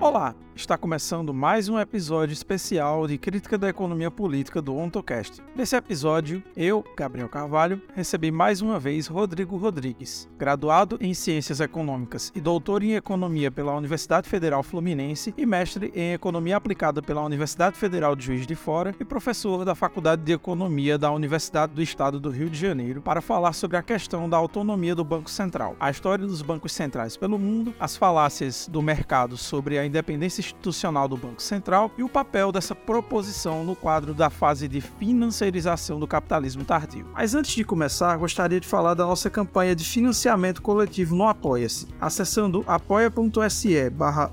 Olá, está começando mais um episódio especial de Crítica da Economia Política do OntoCast. Nesse episódio, eu, Gabriel Carvalho, recebi mais uma vez Rodrigo Rodrigues, graduado em Ciências Econômicas e doutor em Economia pela Universidade Federal Fluminense e mestre em Economia Aplicada pela Universidade Federal de Juiz de Fora e professor da Faculdade de Economia da Universidade do Estado do Rio de Janeiro, para falar sobre a questão da autonomia do Banco Central, a história dos bancos centrais pelo mundo, as falácias do mercado sobre a independência institucional do Banco Central e o papel dessa proposição no quadro da fase de financiarização do capitalismo tardio. Mas antes de começar, gostaria de falar da nossa campanha de financiamento coletivo no Apoia-se. Acessando apoia.se barra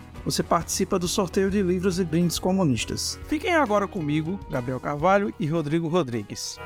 você participa do sorteio de livros e brindes comunistas. Fiquem agora comigo, Gabriel Carvalho e Rodrigo Rodrigues.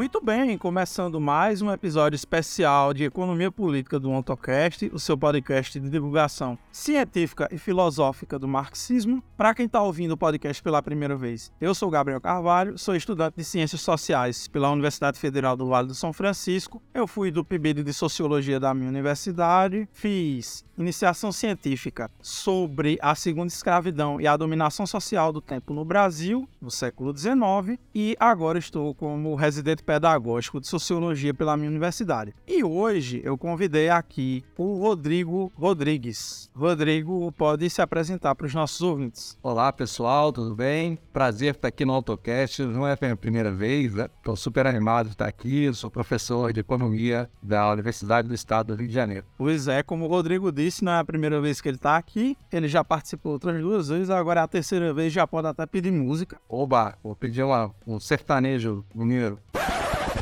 Muito bem, começando mais um episódio especial de Economia Política do AutoCast, o seu podcast de divulgação científica e filosófica do marxismo. Para quem está ouvindo o podcast pela primeira vez, eu sou Gabriel Carvalho, sou estudante de Ciências Sociais pela Universidade Federal do Vale do São Francisco. Eu fui do PIBID de Sociologia da minha universidade, fiz iniciação científica sobre a segunda escravidão e a dominação social do tempo no Brasil, no século XIX, e agora estou como residente pedagógico de sociologia pela minha universidade. E hoje eu convidei aqui o Rodrigo Rodrigues. Rodrigo pode se apresentar para os nossos ouvintes. Olá pessoal, tudo bem? Prazer estar aqui no AutoCast. Não é a minha primeira vez, estou né? super animado de estar aqui. Sou professor de economia da Universidade do Estado do Rio de Janeiro. Pois é, como o Rodrigo disse, não é a primeira vez que ele está aqui. Ele já participou outras duas vezes, agora é a terceira vez, já pode até pedir música. Oba, vou pedir uma, um sertanejo mineiro.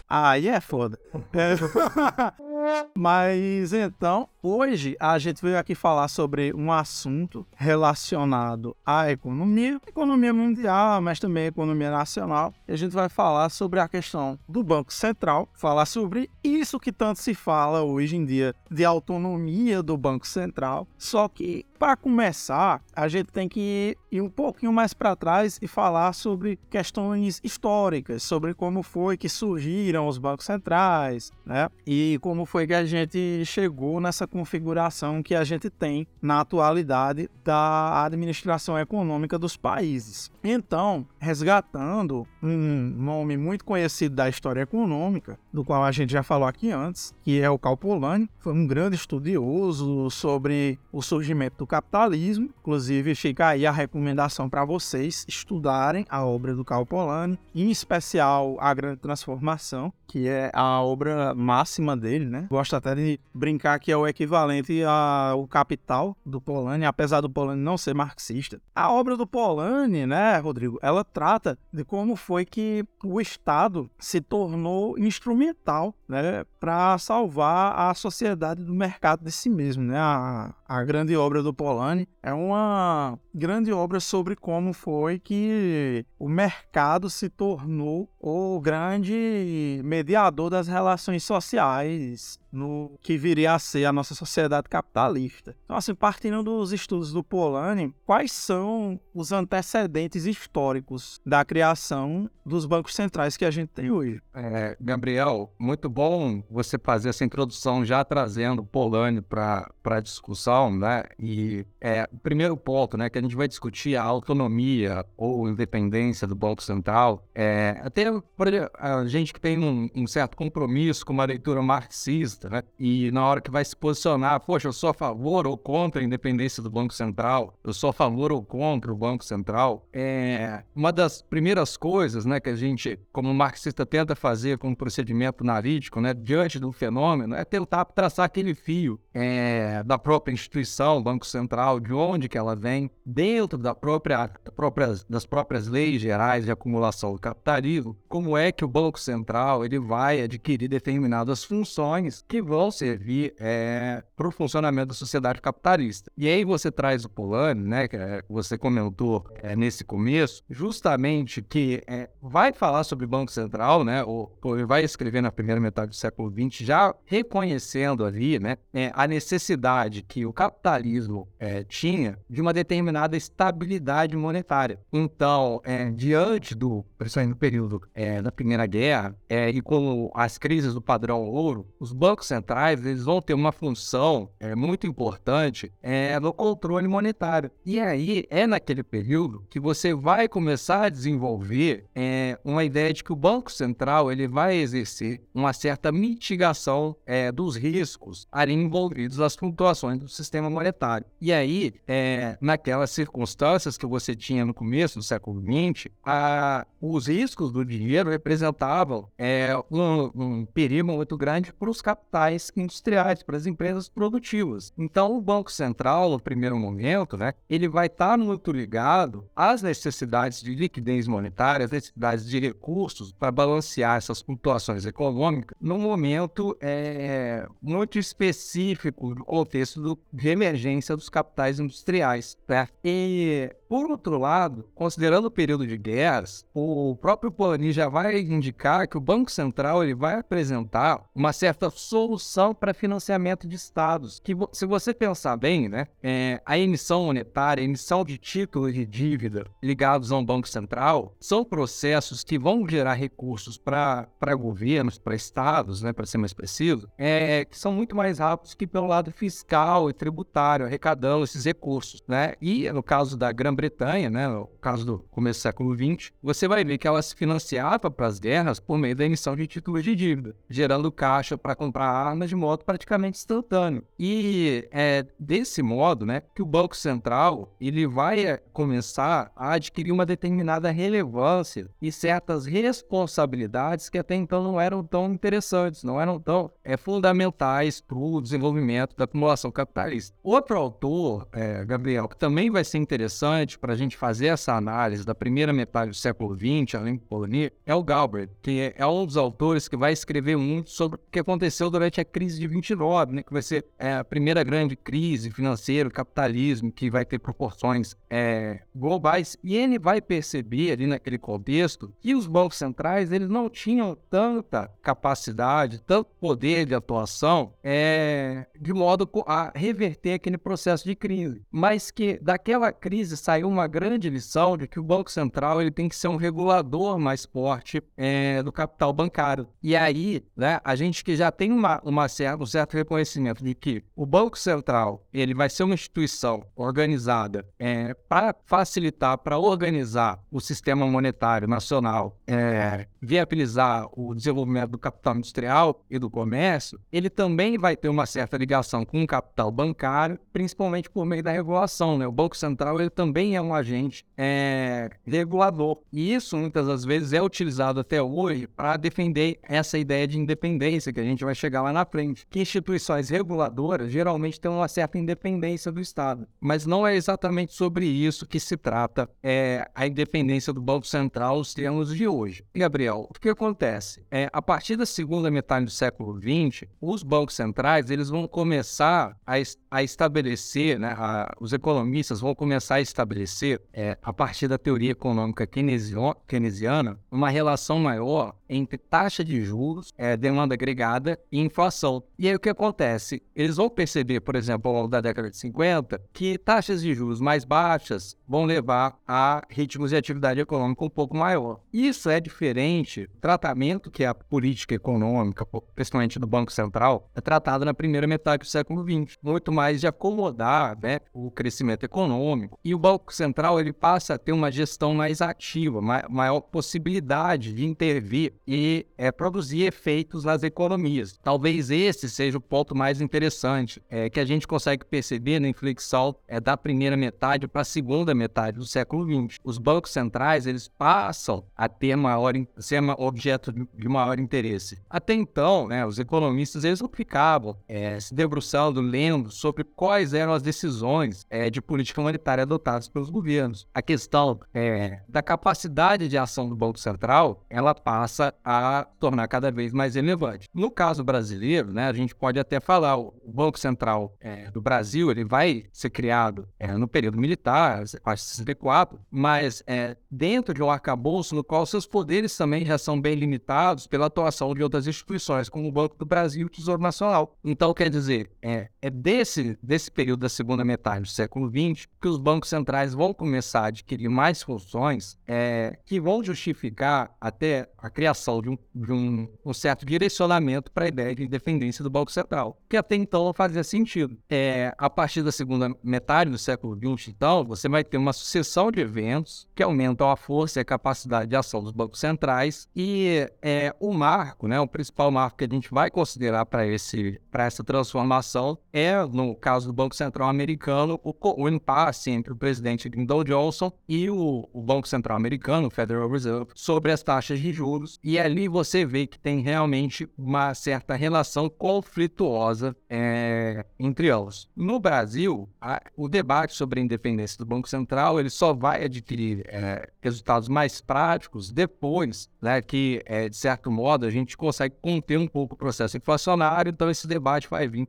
Aí é foda. Mas então, hoje a gente veio aqui falar sobre um assunto relacionado à economia, economia mundial, mas também economia nacional. E a gente vai falar sobre a questão do Banco Central, falar sobre isso que tanto se fala hoje em dia de autonomia do Banco Central. Só que para começar, a gente tem que ir um pouquinho mais para trás e falar sobre questões históricas, sobre como foi que surgiram os bancos centrais, né? E como foi que a gente chegou nessa configuração que a gente tem na atualidade da administração econômica dos países. Então, resgatando um nome muito conhecido da história econômica, do qual a gente já falou aqui antes, que é o Karl Polanyi, foi um grande estudioso sobre o surgimento do capitalismo. Inclusive, fica aí a recomendação para vocês estudarem a obra do Karl Polanyi, em especial A Grande Transformação, que é a obra máxima dele, né? Gosto até de brincar que é o equivalente ao Capital do Polanyi, apesar do Polanyi não ser marxista. A obra do Polanyi, né, Rodrigo, ela trata de como foi que o Estado se tornou instrumental, né, para salvar a sociedade do mercado de si mesmo, né? A, a grande obra do Polanyi é uma grande obra sobre como foi que o mercado se tornou o grande mediador das relações sociais no que viria a ser a nossa sociedade capitalista. Então, assim, partindo dos estudos do Polanyi, quais são os antecedentes históricos da criação dos bancos centrais que a gente tem hoje? É, Gabriel, muito bom você fazer essa introdução já trazendo Polanyi para a discussão, né? E é, o primeiro ponto, né, que a gente vai discutir a autonomia ou independência do Banco Central, é, até a gente que tem um, um certo compromisso com uma leitura marxista né? E na hora que vai se posicionar, poxa, eu sou a favor ou contra a independência do Banco Central, eu sou a favor ou contra o Banco Central, é uma das primeiras coisas, né, que a gente, como marxista, tenta fazer com um procedimento analítico, né, diante do fenômeno, é tentar traçar aquele fio é, da própria instituição, Banco Central, de onde que ela vem, dentro da própria, da própria, das próprias leis gerais de acumulação do capitalismo, como é que o Banco Central ele vai adquirir determinadas funções que vão servir é, para o funcionamento da sociedade capitalista. E aí você traz o Polanyi, né, que é, você comentou é, nesse começo, justamente que é, vai falar sobre Banco Central, né, ou vai escrever na primeira metade do século XX, já reconhecendo ali né, é, a necessidade que o capitalismo é, tinha de uma determinada estabilidade monetária. Então, é, diante do, no período é, da Primeira Guerra, e com as crises do padrão ouro, os bancos centrais eles vão ter uma função muito importante no controle monetário. E aí é naquele período que você vai começar a desenvolver uma ideia de que o Banco Central ele vai exercer uma certa mitigação dos riscos ali envolvidos nas flutuações do sistema monetário. E aí, é, naquelas circunstâncias que você tinha no começo do século XX, a, os riscos do dinheiro representavam é, um, um perigo muito grande para os capitais industriais, para as empresas produtivas. Então, o Banco Central, no primeiro momento, né, ele vai estar muito ligado às necessidades de liquidez monetária, às necessidades de recursos para balancear essas flutuações econômicas, num momento é, muito específico do contexto do, de emergência dos capitais industriais. E por outro lado, considerando o período de guerras, o próprio Polanyi já vai indicar que o Banco Central ele vai apresentar uma certa solução para financiamento de estados. Que, se você pensar bem, né, é, a emissão monetária, a emissão de títulos de dívida ligados a um Banco Central, são processos que vão gerar recursos para governos, para estados, né, para ser mais preciso, é, que são muito mais rápidos que pelo lado fiscal e tributário, arrecadando esses recursos. Né? E no caso da Grã Grã-Bretanha, né, no caso do começo do século XX, você vai ver que ela se financiava para as guerras por meio da emissão de títulos de dívida, gerando caixa para comprar armas de modo praticamente instantâneo. E é desse modo né, que o Banco Central ele vai é, começar a adquirir uma determinada relevância e certas responsabilidades que até então não eram tão interessantes, não eram tão é, fundamentais para o desenvolvimento da acumulação Outro autor, é, Gabriel, que também vai ser interessante, para a gente fazer essa análise da primeira metade do século XX, além do Polanyi, é o Galbraith, que é um dos autores que vai escrever muito sobre o que aconteceu durante a crise de 29, né, que vai ser é, a primeira grande crise financeira, capitalismo, que vai ter proporções é, globais. E ele vai perceber ali naquele contexto que os bancos centrais eles não tinham tanta capacidade, tanto poder de atuação, é, de modo a reverter aquele processo de crise, mas que daquela crise saiu uma grande lição de que o Banco Central ele tem que ser um regulador mais forte é, do capital bancário. E aí, né, a gente que já tem uma, uma um certo reconhecimento de que o Banco Central ele vai ser uma instituição organizada é, para facilitar, para organizar o sistema monetário nacional, é, viabilizar o desenvolvimento do capital industrial e do comércio, ele também vai ter uma certa ligação com o capital bancário, principalmente por meio da regulação. Né? O Banco Central ele também é um agente é, regulador. E isso, muitas das vezes, é utilizado até hoje para defender essa ideia de independência, que a gente vai chegar lá na frente. Que instituições reguladoras geralmente têm uma certa independência do Estado. Mas não é exatamente sobre isso que se trata é, a independência do Banco Central nos termos de hoje. Gabriel, o que acontece? É, a partir da segunda metade do século XX, os bancos centrais eles vão começar a, a estabelecer, né, a, os economistas vão começar a estabelecer é, a partir da teoria econômica keynesiana, uma relação maior entre taxa de juros, é, demanda agregada e inflação. E aí o que acontece? Eles vão perceber, por exemplo, ao longo da década de 50, que taxas de juros mais baixas vão levar a ritmos de atividade econômica um pouco maior. Isso é diferente do tratamento que a política econômica, principalmente do Banco Central, é tratada na primeira metade do século XX. Muito mais de acomodar né, o crescimento econômico. E o Banco Central ele passa a ter uma gestão mais ativa, maior possibilidade de intervir e é, produzir efeitos nas economias. Talvez esse seja o ponto mais interessante, é, que a gente consegue perceber na inflexão é, da primeira metade para a segunda metade do século XX. Os bancos centrais eles passam a ter maior, ser objeto de maior interesse. Até então, né, os economistas eles não ficavam é, se debruçando, lendo sobre quais eram as decisões é, de política monetária adotadas pelos governos. A questão é, da capacidade de ação do Banco Central, ela passa a tornar cada vez mais relevante. No caso brasileiro, né, a gente pode até falar, o Banco Central é, do Brasil ele vai ser criado é, no período militar, faixa 64, mas é, dentro de um arcabouço no qual seus poderes também já são bem limitados pela atuação de outras instituições, como o Banco do Brasil e o Tesouro Nacional. Então, quer dizer, é, é desse, desse período da segunda metade do século XX que os bancos centrais vão começar a adquirir mais funções é, que vão justificar até a criação de um, de um, um certo direcionamento para a ideia de independência do Banco Central, que até então não fazia sentido. É, a partir da segunda metade do século XX, então, você vai ter uma sucessão de eventos que aumentam a força e a capacidade de ação dos bancos centrais e é, o marco, né, o principal marco que a gente vai considerar para essa transformação é, no caso do Banco Central americano, o, o impasse entre o presidente Lyndon Johnson e o, o Banco Central americano, o Federal Reserve, sobre as taxas de juros. E ali você vê que tem realmente uma certa relação conflituosa é, entre elas. No Brasil, a, o debate sobre a independência do Banco Central ele só vai adquirir é, resultados mais práticos depois né, que, é, de certo modo, a gente consegue conter um pouco o processo inflacionário, então esse debate vai vir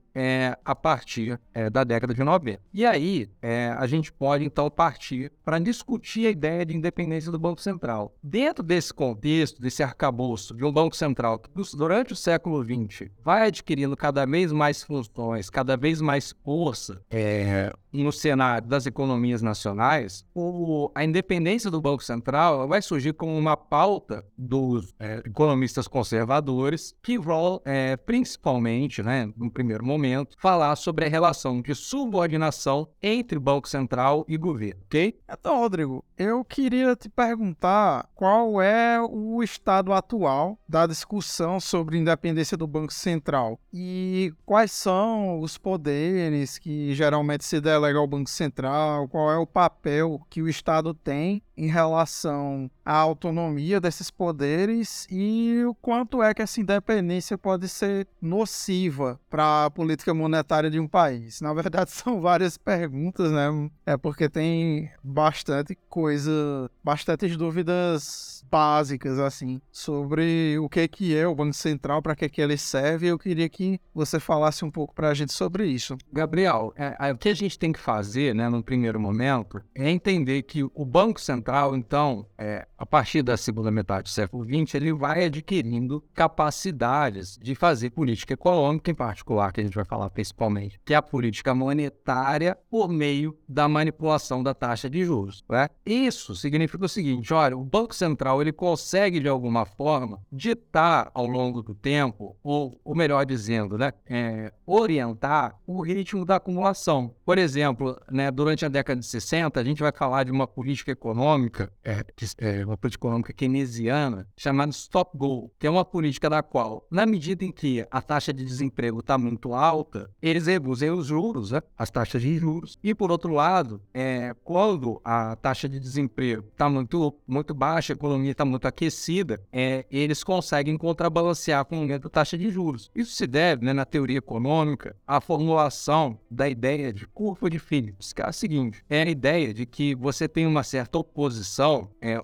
a partir da década de 90. E aí, a gente pode, então, partir para discutir a ideia de independência do Banco Central. Dentro desse contexto, desse arcabouço de um Banco Central que, durante o século XX, vai adquirindo cada vez mais funções, cada vez mais força é, no cenário das economias nacionais, o, a independência do Banco Central vai surgir como uma pauta dos é, economistas conservadores que vão, é, principalmente, né, no primeiro momento, falar sobre a relação de subordinação entre Banco Central e governo, ok? Então, Rodrigo, eu queria te perguntar qual é o estado atual da discussão sobre independência do Banco Central e quais são os poderes que geralmente se delegam ao Banco Central, qual é o papel que o Estado tem em relação à autonomia desses poderes e o quanto é que essa independência pode ser nociva para a política monetária de um país. Na verdade, são várias perguntas, né? É porque tem bastante coisa, bastantes dúvidas básicas assim sobre o que que é o Banco Central, para que que ele serve. Eu queria que você falasse um pouco para a gente sobre isso. Gabriel, é, é, o que a gente tem que fazer, né, no primeiro momento, é entender que o Banco Central então, é, a partir da segunda metade do século XX, ele vai adquirindo capacidades de fazer política econômica, em particular, que a gente vai falar principalmente, que é a política monetária por meio da manipulação da taxa de juros. Né? Isso significa o seguinte: olha, o Banco Central ele consegue, de alguma forma, ditar ao longo do tempo, ou, ou melhor dizendo, né, é, orientar o ritmo da acumulação. Por exemplo, né, durante a década de 60, a gente vai falar de uma política econômica econômica, é, é, uma política econômica keynesiana, chamada Stop Go, que é uma política da qual, na medida em que a taxa de desemprego está muito alta, eles reduzem os juros, né, as taxas de juros. E, por outro lado, é, quando a taxa de desemprego está muito, muito baixa, a economia está muito aquecida, é, eles conseguem contrabalancear com o aumento da taxa de juros. Isso se deve, né, na teoria econômica, à formulação da ideia de curva de Phillips, que é a seguinte, é a ideia de que você tem uma certa oposição posição é,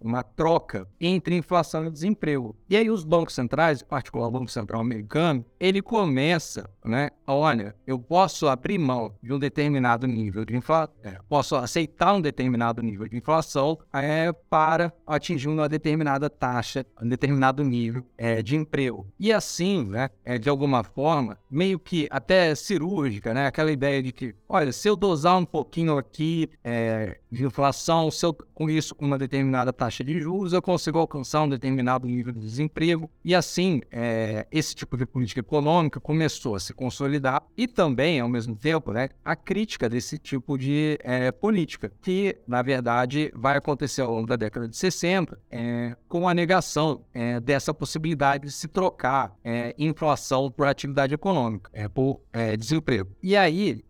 uma troca entre inflação e desemprego. E aí os bancos centrais, em particular o Banco Central americano, ele começa, né? Olha, eu posso abrir mão de um determinado nível de inflação, é, posso aceitar um determinado nível de inflação é, para atingir uma determinada taxa, um determinado nível é, de emprego. E assim, né? É, de alguma forma, meio que até cirúrgica, né? Aquela ideia de que, olha, se eu dosar um pouquinho aqui é, de inflação, se eu com isso, com uma determinada taxa de juros, eu consigo alcançar um determinado nível de desemprego. E assim, é, esse tipo de política econômica começou a se consolidar e também, ao mesmo tempo, né, a crítica desse tipo de é, política, que, na verdade, vai acontecer ao longo da década de 60, é, com a negação é, dessa possibilidade de se trocar é, inflação por atividade econômica, é, por desemprego. E aí,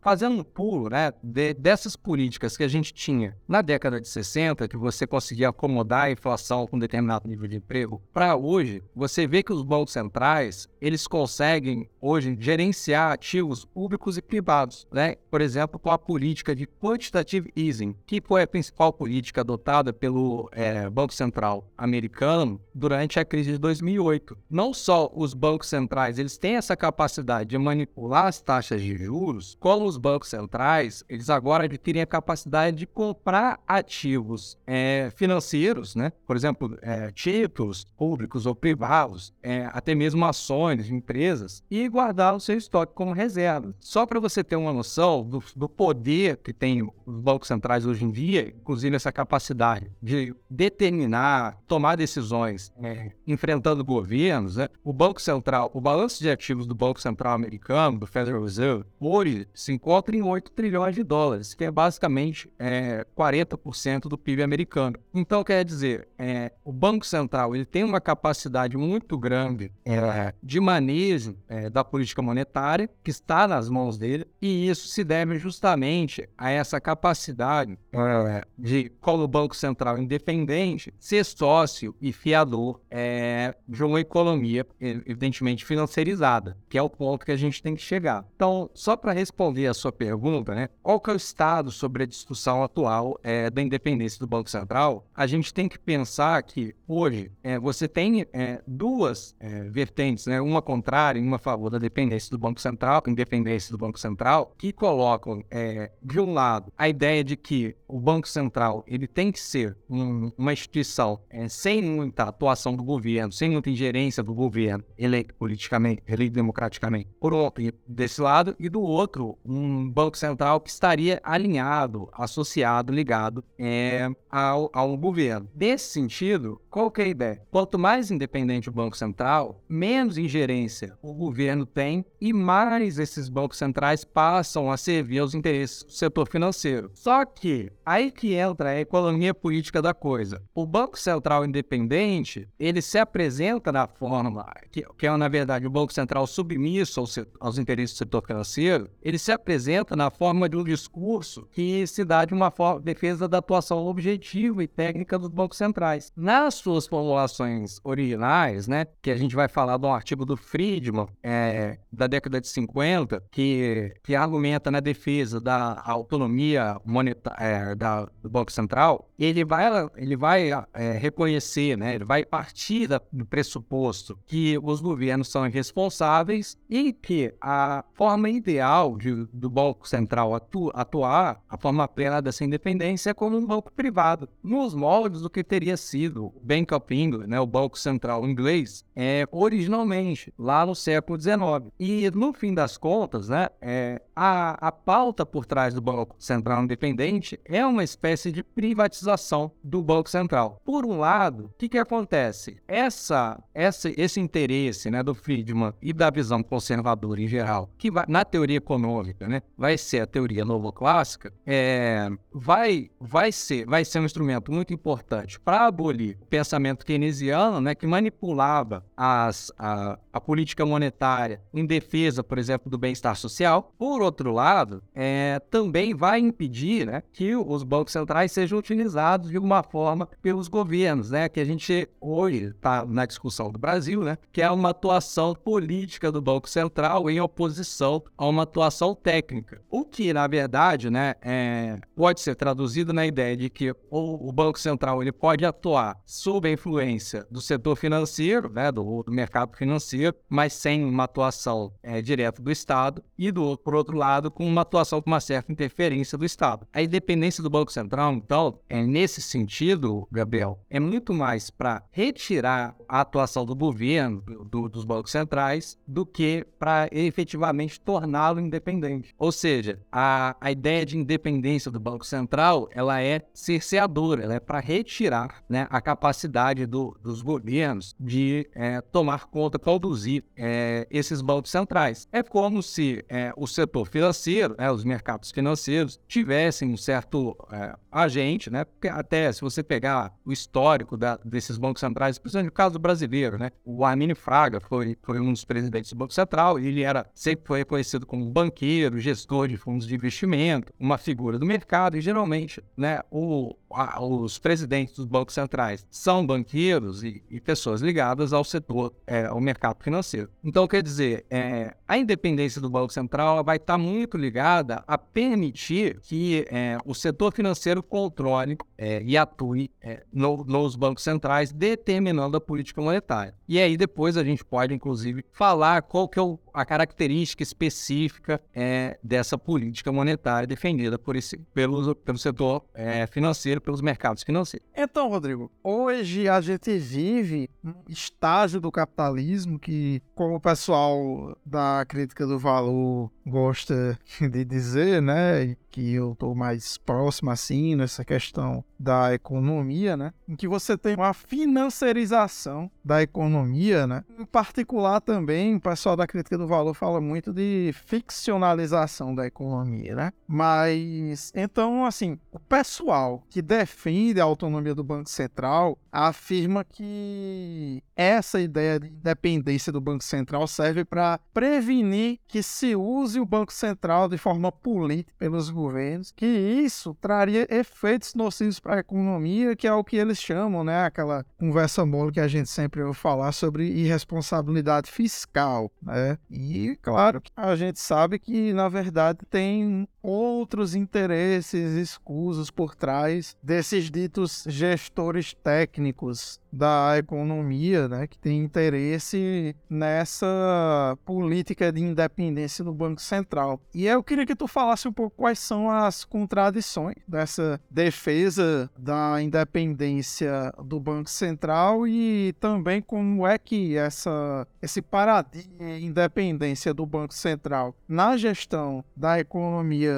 fazendo um pulo né, de, dessas políticas que a gente tinha na década de 60, que você conseguia acomodar a inflação com determinado nível de emprego, para hoje, você vê que os bancos centrais, eles conseguem hoje gerenciar ativos públicos e privados, né? Por exemplo, com a política de quantitative easing, que foi a principal política adotada pelo é, Banco Central americano durante a crise de 2008. Não só os bancos centrais, eles têm essa capacidade de manipular as taxas de juros, como os bancos centrais, eles agora adquirem a capacidade de comprar ativos é, financeiros, né? Por exemplo, é, títulos públicos ou privados, é, até mesmo ações de empresas, e guardar o seu estoque como reserva. Só para você ter uma noção do, do, poder que tem os bancos centrais hoje em dia, inclusive essa capacidade de determinar, tomar decisões é, enfrentando governos, né? o Banco Central, o balanço de ativos do Banco Central americano, do Federal Reserve, hoje se encontra em 8 trilhões de dólares, que é basicamente é, 40% do PIB americano. Então, quer dizer, é, o Banco Central ele tem uma capacidade muito grande é, de manejo é, da política monetária, que está nas mãos dele, e isso se deve justamente a essa capacidade é, de, como Banco Central independente, ser sócio e fiador é, de uma economia, evidentemente, financiarizada, que é o ponto que a gente tem que chegar. Então, só para responder a sua pergunta, né, qual que é o estado sobre a discussão atual é, da independência do Banco Central? A gente tem que pensar que hoje é, você tem é, duas é, vertentes, né, uma contrária e uma a favor da dependência do Banco Central, independência do Banco Central, que colocam, é, de um lado, a ideia de que o Banco Central ele tem que ser um, uma instituição é, sem muita atuação do governo, sem muita ingerência do governo, eleito politicamente, eleito democraticamente, por um desse lado, e do outro, um Banco Central que estaria alinhado, associado, ligado é, ao, ao governo. Nesse sentido, qual que é a ideia? Quanto mais independente o Banco Central, menos ingerência o governo tem e mais esses bancos centrais passam a servir aos interesses do setor financeiro. Só que aí que entra a economia política da coisa. O Banco Central independente, ele se apresenta da forma que, que é, na verdade, o Banco Central submisso aos, aos interesses do setor financeiro, ele se apresenta na forma de um discurso que se dá uma defesa da atuação objetiva e técnica dos bancos centrais. Nas suas formulações originais, né, que a gente vai falar de um artigo do Friedman, é, da década de 50, que, que argumenta na defesa da autonomia monetária é, da, do Banco Central, ele vai, ele vai é, reconhecer, né, ele vai partir da, do pressuposto que os governos são irresponsáveis e que a forma ideal de, do Banco Central atu, atuar, a forma plena dessa independência, é como um banco privado, nos moldes do que teria sido o Bank of England, né, o Banco Central inglês, é, originalmente, lá no século XIX. E, no fim das contas, né, é, a, a pauta por trás do Banco Central Independente é uma espécie de privatização do Banco Central. Por um lado, o que, que acontece? Essa, essa, esse interesse né, do Friedman e da visão conservadora em geral, que vai, na teoria econômica né, vai ser a teoria novoclássica, é, vai, vai, ser, vai ser um instrumento muito importante para abolir o pensamento keynesiano, né, que manipulava as, a, a política monetária em defesa, por exemplo, do bem-estar social. Por outro lado, é, também vai impedir né, que os bancos centrais sejam utilizados de uma forma pelos governos, né, que a gente hoje está na discussão do Brasil, né, que é uma atuação política do Banco Central em oposição a uma atuação técnica. O que, na verdade, né, é, pode ser traduzido na ideia de que o, Banco Central ele pode atuar sob a influência do setor financeiro, né, do, do mercado financeiro, mas sem uma atuação é, direta do Estado, e do, por outro lado, com uma atuação com uma certa interferência do Estado. A independência do Banco Central, então, é nesse sentido, Gabriel, é muito mais para retirar a atuação do governo, do, dos bancos centrais, do que para efetivamente torná-lo independente. Ou seja, a, a ideia de independência do Banco Central, ela é cerceadora, ela é para retirar né, a capacidade do, dos governos de é, tomar conta, conduzir é, esses bancos centrais. É como se é, o setor financeiro, né, os mercados financeiros, tivessem um certo é, agente, né? Porque até se você pegar o histórico da, desses bancos centrais, principalmente no caso brasileiro, né? O Arminio Fraga foi, foi um dos presidentes do Banco Central e ele era sempre foi reconhecido como banqueiro, gestor de fundos de investimento, uma figura do mercado e geralmente, né? O, a, os presidentes dos bancos centrais são banqueiros e, e pessoas ligadas ao setor, é, ao mercado financeiro. Então, quer dizer, é, a independência do Banco Central vai estar muito ligada a permitir que é, o setor financeiro controle é, e atue é, no, nos bancos centrais, determinando a política monetária. E aí depois a gente pode, inclusive, falar qual que é o, a característica específica é, dessa política monetária defendida por esse, pelo, pelo setor é, financeiro, pelos mercados financeiros. Então, Rodrigo, hoje a gente vive um estágio do capitalismo que, como o pessoal da crítica do valor gosta de dizer, né, que eu estou mais próximo assim nessa questão da economia, né, em que você tem uma financiarização da economia, né, em particular também o pessoal da crítica do valor fala muito de ficcionalização da economia, né, mas então assim o pessoal que defende a autonomia do Banco Central afirma que essa ideia de independência do Banco Central serve para prevenir que se use o Banco Central de forma política pelos governos, que isso traria efeitos nocivos para a economia, que é o que eles chamam, né, aquela conversa mole que a gente sempre ouve falar sobre irresponsabilidade fiscal, né? E claro a gente sabe que na verdade tem outros interesses escusos por trás desses ditos gestores técnicos da economia, né, que tem interesse nessa política de independência do Banco Central. E eu queria que tu falasse um pouco quais são as contradições dessa defesa da independência do Banco Central e também como é que essa esse paradigma de independência do Banco Central na gestão da economia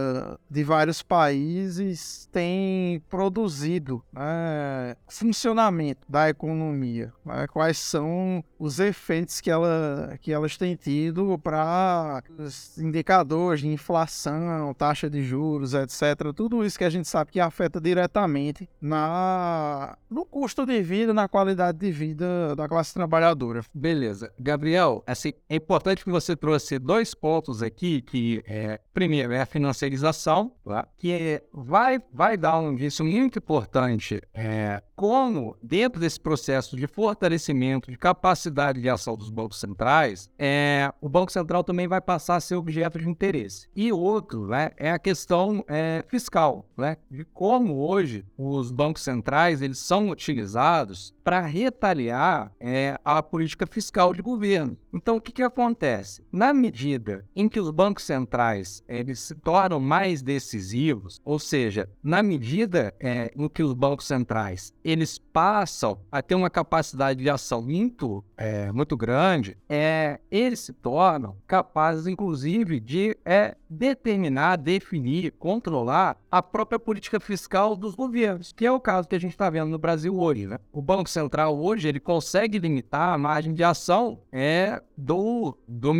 de vários países tem produzido né, funcionamento da economia. Né, quais são os efeitos que, ela, que elas têm tido para os indicadores de inflação, taxa de juros, etc. Tudo isso que a gente sabe que afeta diretamente na, no custo de vida, na qualidade de vida da classe trabalhadora. Beleza. Gabriel, assim, é importante que você trouxe dois pontos aqui, que é, primeiro é a financiarização, tá? que é, vai, vai dar um indício muito importante é, como, dentro desse processo de fortalecimento de capacidade de ação dos bancos centrais, é, o Banco Central também vai passar a ser objeto de interesse. E outro né, é a questão é, fiscal, né, de como hoje os bancos centrais eles são utilizados para retaliar é, a política fiscal de governo. Então, o que, que acontece? Na medida em que os bancos centrais eles se tornam mais decisivos, ou seja, na medida é, em que os bancos centrais eles passam a ter uma capacidade de ação muito, é, muito grande, é, eles se tornam capazes, inclusive, de é, determinar, definir, controlar a própria política fiscal dos governos, que é o caso que a gente está vendo no Brasil hoje. Né? O Banco Central hoje ele consegue limitar a margem de ação é, do, do,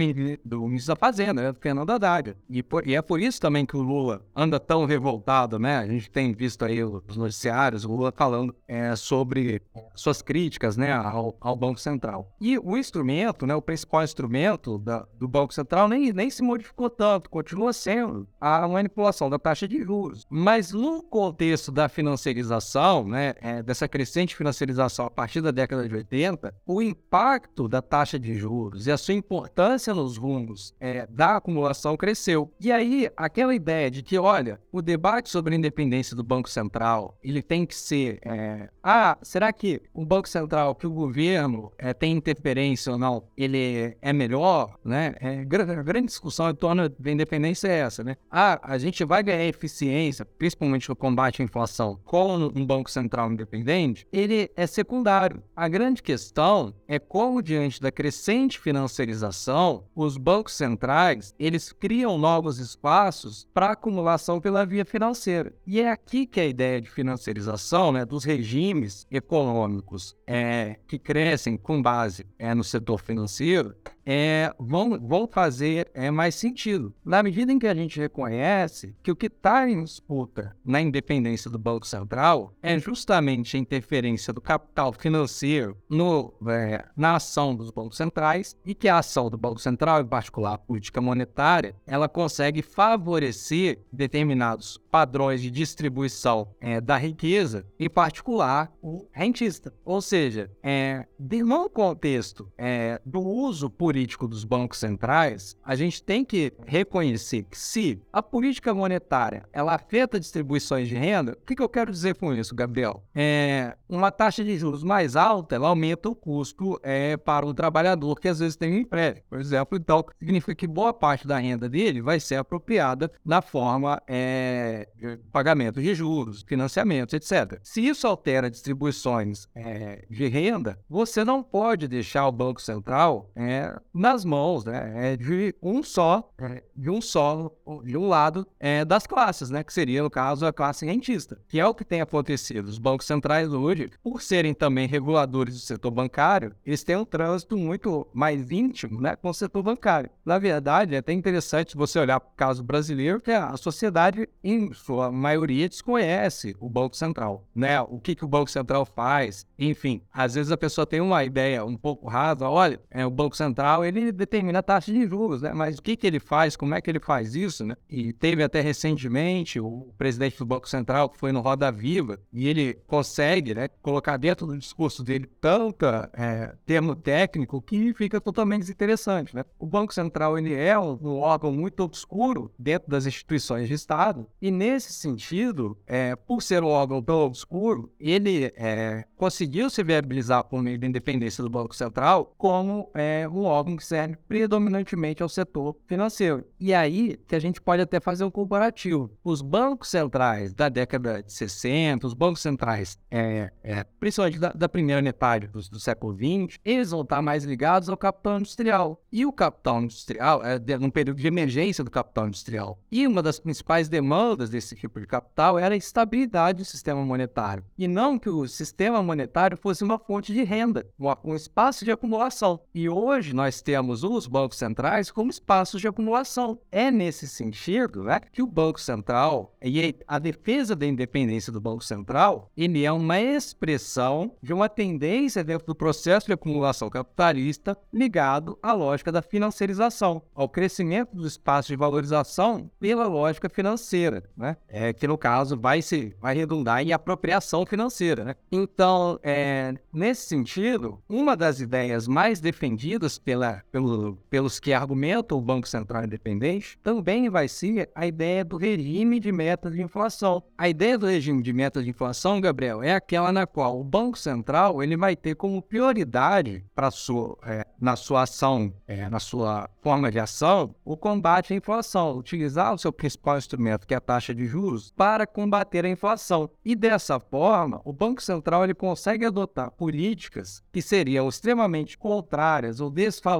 do ministro da Fazenda, né? Fernando Haddad. E, por, e, é por isso também que o Lula anda tão revoltado, né? A gente tem visto aí os noticiários, o Lula falando é, sobre suas críticas né, ao, ao, Banco Central. E o instrumento, né, o principal instrumento da, do Banco Central nem, nem se modificou tanto, continua sendo a manipulação da taxa de juros. Mas no contexto da financiarização, né, é, dessa crescente financiarização a partir da década de 80, o impacto da taxa de juros e a sua importância nos rumos é, da acumulação cresceu. E aí, aquela ideia de que, olha, o debate sobre a independência do Banco Central, ele tem que ser, é, ah, será que o Banco Central, que o governo é, tem interferência ou não, ele é melhor, né? É, grande discussão em torno da independência tendência é essa, né? Ah, a gente vai ganhar eficiência, principalmente no combate à inflação, com um Banco Central independente, ele é secundário. A grande questão é como, diante da crescente financiarização, os bancos centrais, eles criam novos espaços para acumulação pela via financeira. E é aqui que a ideia de financiarização, né, dos regimes econômicos é, que crescem com base é, no setor financeiro, é, vão, vão fazer é, mais sentido. Na medida em que a gente reconhece que o que está em disputa na independência do Banco Central é justamente a interferência do capital financeiro no, é, na ação dos bancos centrais e que a ação do Banco Central, em particular a política monetária, ela consegue favorecer determinados padrões de distribuição é, da riqueza, em particular o rentista. Ou seja, é, no contexto é, do uso político dos bancos centrais, a gente tem que reconhecer que se a política monetária ela afeta distribuições de renda, o que, que eu quero dizer com isso, Gabriel? É, uma taxa de juros mais alta, ela aumenta o custo é, para o trabalhador que às vezes tem um empréstimo, por exemplo. Então, significa que boa parte da renda dele vai ser apropriada na forma é, de pagamento de juros, financiamentos, etc. Se isso altera distribuições é, de renda, você não pode deixar o Banco Central é, nas mãos né, é, de um só, é, de um só, de um lado é, das classes, né, que seria, no caso, a classe rentista, que é o que tem acontecido. Os bancos centrais hoje, por serem também reguladores do setor bancário, eles têm um trânsito muito mais íntimo né, com o setor bancário. Na verdade, é até interessante você olhar para o caso brasileiro, que a sociedade, em sua maioria desconhece o Banco Central, né? O que, que o Banco Central faz, enfim. Às vezes a pessoa tem uma ideia um pouco rasa, olha, é, o Banco Central, ele determina a taxa de juros, né? Mas o que, que ele faz, como é que ele faz isso, né? E teve até recentemente o presidente do Banco Central, que foi no Roda Viva, e ele consegue, né, colocar dentro do discurso dele tanta é, termo técnico que fica totalmente desinteressante, né? O Banco Central, ele é um, órgão muito obscuro dentro das instituições de Estado, e nesse sentido, é, por ser um órgão tão obscuro, ele é, conseguiu se viabilizar por meio da independência do Banco Central como é, um órgão que serve predominantemente ao setor financeiro. E aí que a gente pode até fazer um comparativo. Os bancos centrais da década de 60, os bancos centrais, é, é, principalmente da, da, primeira metade do, do, século XX, eles vão estar mais ligados ao capital industrial. E o capital industrial, é, num período de emergência do capital industrial. E uma das principais demandas desse tipo de capital era a estabilidade do sistema monetário. E não que o sistema monetário fosse uma fonte de renda, um espaço de acumulação. E hoje nós temos os bancos centrais como espaços de acumulação. É nesse sentido né, que o Banco Central e a defesa da independência do Banco Central ele é uma expressão de uma tendência dentro do processo de acumulação capitalista ligado à lógica da financiarização, ao crescimento dos espaços de valorização pela lógica financeira né? É, que no caso vai se vai redundar em apropriação financeira, né? Então, é, nesse sentido, uma das ideias mais defendidas pela, pelo, pelos que argumentam o Banco Central Independente também vai ser a ideia do regime de metas de inflação. A ideia do regime de metas de inflação, Gabriel, é aquela na qual o Banco Central ele vai ter como prioridade para sua é, na sua ação, é, na sua forma de ação, o combate à inflação, utilizar o seu principal instrumento, que é a taxa de juros para combater a inflação. E dessa forma, o Banco Central ele consegue adotar políticas que seriam extremamente contrárias ou desfavoráveis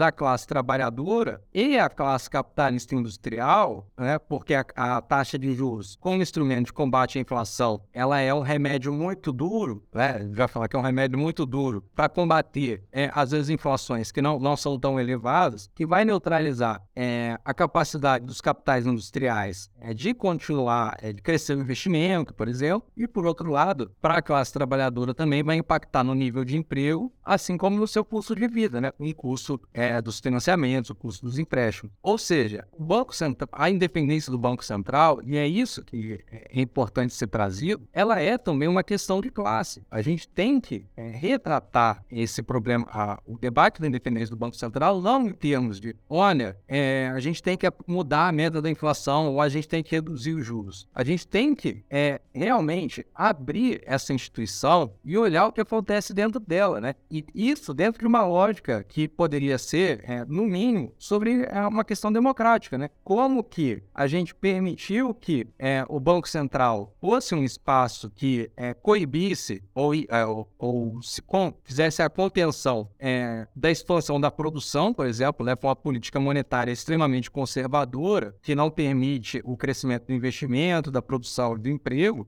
à classe trabalhadora e à classe capitalista industrial, né? porque a, a taxa de juros, como instrumento de combate à inflação, ela é um remédio muito duro, né? já falar que é um remédio muito duro para combater, é, às vezes, inflações que não, não são tão elevadas, que vai neutralizar é, a capacidade dos capitais industriais é, de continuar, é, de crescer o investimento, por exemplo, e por outro lado, para a classe trabalhadora também vai impactar no nível de emprego, assim como no seu custo de vida, né? Custo é, dos financiamentos, o custo dos empréstimos. Ou seja, o Banco Central, a independência do Banco Central, e é isso que é importante ser trazido, ela é também uma questão de classe. A gente tem que é, retratar esse problema, a, o debate da independência do Banco Central, não em termos de, olha, é, a gente tem que mudar a meta da inflação, ou a gente tem que reduzir os juros. A gente tem que é, realmente abrir essa instituição e olhar o que acontece dentro dela, né? E isso dentro de uma lógica que que poderia ser, é, no mínimo, sobre é, uma questão democrática, né? Como que a gente permitiu que é, o Banco Central fosse um espaço que é, coibisse ou, é, ou, ou se com, fizesse a contenção da expansão da produção, por exemplo, né, uma política monetária extremamente conservadora, que não permite o crescimento do investimento, da produção do emprego.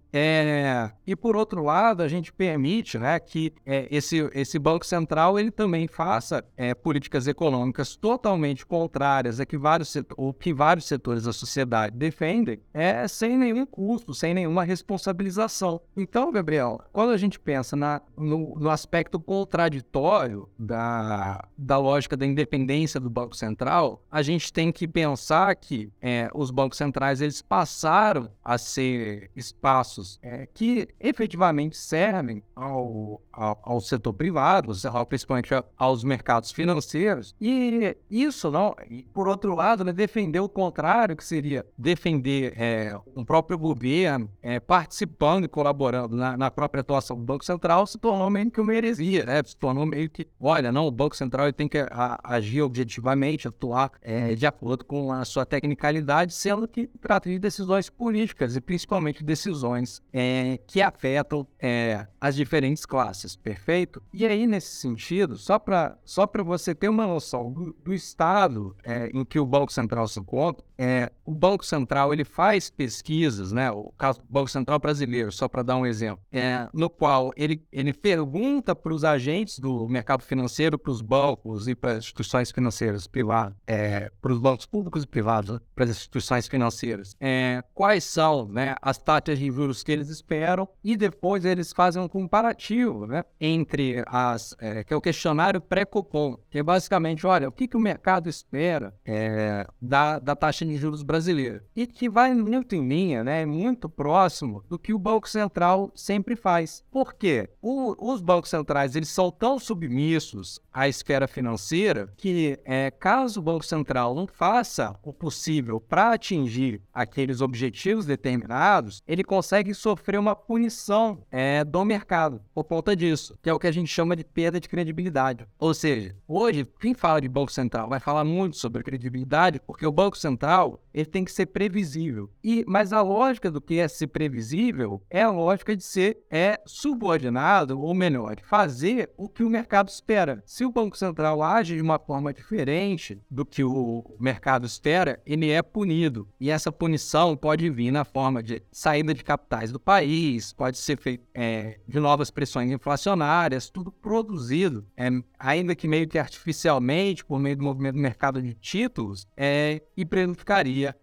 E, por outro lado, a gente permite né, que esse, esse Banco Central ele também faça é, políticas econômicas totalmente contrárias a que vários, o que vários setores da sociedade defendem, é, sem nenhum custo, sem nenhuma responsabilização. Então, Gabriel, quando a gente pensa na, no, no aspecto contraditório da, da lógica da independência do Banco Central, a gente tem que pensar que é, os bancos centrais eles passaram a ser espaços é, que efetivamente servem ao, ao, ao setor privado, principalmente aos mercados financeiros, e isso não, e por outro lado, né, defender o contrário, que seria defender é, um próprio governo é, participando e colaborando na, na, própria atuação do Banco Central, se tornou meio que uma heresia, né? se tornou meio que, olha, não, o Banco Central tem que a, agir objetivamente, atuar é, de acordo com a sua tecnicalidade, sendo que trata de decisões políticas e principalmente decisões é, que afetam é, as diferentes classes, perfeito? E aí, nesse sentido, só para só você ter uma noção do, do estado é, em que o Banco Central se encontra, é, o Banco Central ele faz pesquisas, né? O caso do Banco Central brasileiro, só para dar um exemplo, é, no qual ele, ele pergunta para os agentes do mercado financeiro, para os bancos e para as instituições financeiras privadas, é, para os bancos públicos e privados, né? para as instituições financeiras, é, quais são né, as taxas de juros que eles esperam e depois eles fazem um comparativo né, entre as, é, que é o questionário pré-copom, que é basicamente, olha, o que, que o mercado espera é, da, da taxa de juros brasileira e que vai muito em linha, né, muito próximo do que o Banco Central sempre faz. Por quê? O, os bancos centrais eles são tão submissos à esfera financeira que, é, caso o Banco Central não faça o possível para atingir aqueles objetivos determinados, ele consegue sofrer uma punição é, do mercado por conta disso, que é o que a gente chama de perda de credibilidade. Ou seja, hoje, quem fala de Banco Central vai falar muito sobre credibilidade, porque o Banco Central tal ele tem que ser previsível. E, mas a lógica do que é ser previsível é a lógica de ser é, subordinado, ou melhor, fazer o que o mercado espera. Se o Banco Central age de uma forma diferente do que o mercado espera, ele é punido. E essa punição pode vir na forma de saída de capitais do país, pode ser feito é, de novas pressões inflacionárias, tudo produzido, é, ainda que meio que artificialmente, por meio do movimento do mercado de títulos, é, e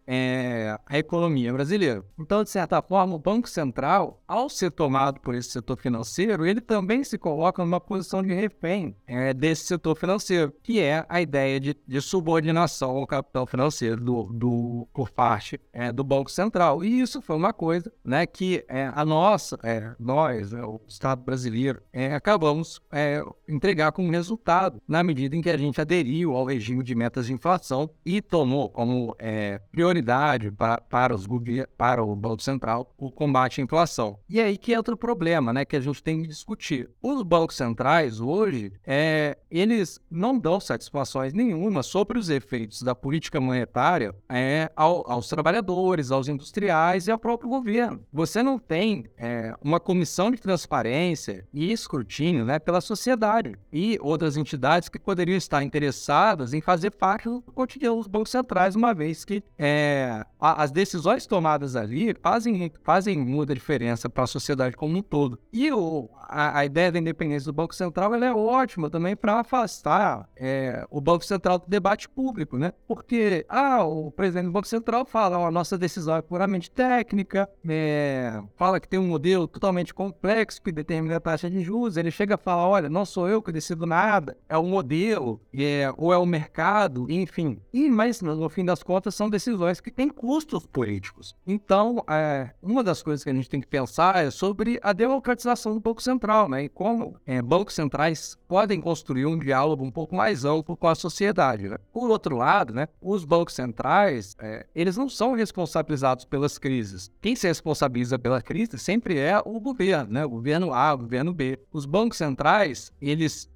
é, a economia brasileira. Então, de certa forma, o Banco Central, ao ser tomado por esse setor financeiro, ele também se coloca numa posição de refém é, desse setor financeiro, que é a ideia de, de subordinação ao capital financeiro do, do, por parte é, do Banco Central. E isso foi uma coisa né, que é, a nossa, é, nós, né, o Estado brasileiro, é, acabamos entregar como resultado, na medida em que a gente aderiu ao regime de metas de inflação e tomou como é, prioridade para, para, os, para o Banco Central o combate à inflação. E aí que entra o problema né, que a gente tem que discutir. Os bancos centrais hoje, é, eles não dão satisfações nenhuma sobre os efeitos da política monetária é, ao, aos trabalhadores, aos industriais e ao próprio governo. Você não tem é, uma comissão de transparência e escrutínio né, pela sociedade e outras entidades que poderiam estar interessadas em fazer parte do cotidiano dos bancos centrais, uma vez que é, a, as decisões tomadas ali fazem, fazem muita diferença para a sociedade como um todo. E o, a, a, ideia da independência do Banco Central é ótima também para afastar é, o Banco Central do debate público, né? Porque ah, o presidente do Banco Central fala, a nossa decisão é puramente técnica, é, fala que tem um modelo totalmente complexo que determina a taxa de juros, ele chega a falar, olha, não sou eu que decido nada, é o modelo, é, ou é o mercado, enfim. E, mas, no fim das contas, são decisões decisões que têm custos políticos. Então, é, uma das coisas que a gente tem que pensar é sobre a democratização do Banco Central, né? E como é, bancos centrais podem construir um diálogo um pouco mais amplo com a sociedade. Né? Por outro lado, né, os bancos centrais, é, eles não são responsabilizados pelas crises. Quem se responsabiliza pela crise sempre é o governo, né? O governo A, o governo B. Os bancos centrais, eles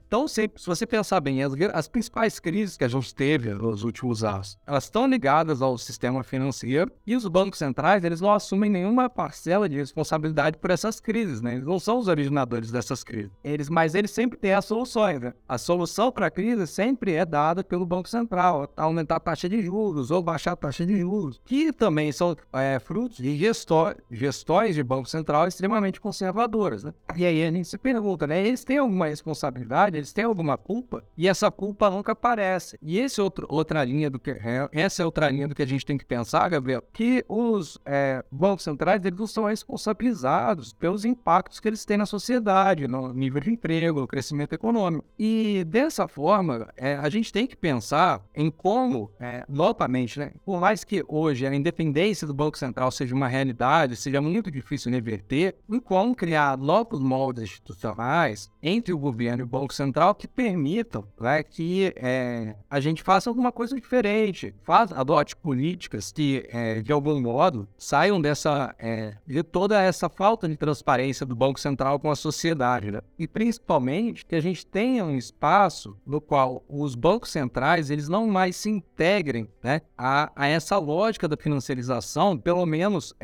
estão é, sempre, se você pensar bem, as, as principais crises que a gente teve nos últimos anos, elas estão ligadas ao sistema financeiro e os bancos centrais, eles não assumem nenhuma parcela de responsabilidade por essas crises, né? Eles não são os originadores dessas crises. Eles, mas eles sempre têm as soluções, né? A solução para a crise sempre é dada pelo Banco Central, aumentar a taxa de juros ou baixar a taxa de juros, que também são é, frutos de gestor, gestões de Banco Central extremamente conservadoras, né? E aí a gente se pergunta, né? Eles têm alguma responsabilidade, eles têm alguma culpa? E essa culpa nunca aparece. E esse outro, outra linha do que é, essa é outra linha do que a gente tem que pensar, Gabriel, que os é, bancos centrais eles não são responsabilizados pelos impactos que eles têm na sociedade, no nível de emprego, no crescimento econômico. E dessa forma, é, a gente tem que pensar em como, é, novamente, né, por mais que hoje a independência do Banco Central seja uma realidade, seja muito difícil reverter, em como criar novos moldes institucionais entre o governo e o Banco Central que permitam né, que é, a gente faça alguma coisa diferente, faz, adote políticas que, é, de algum modo, saiam dessa, é, de toda essa falta de transparência do Banco Central com a sociedade. Né? E principalmente que a gente tenha um espaço no qual os bancos centrais eles não mais se integrem né, a, a essa lógica da financiarização, pelo menos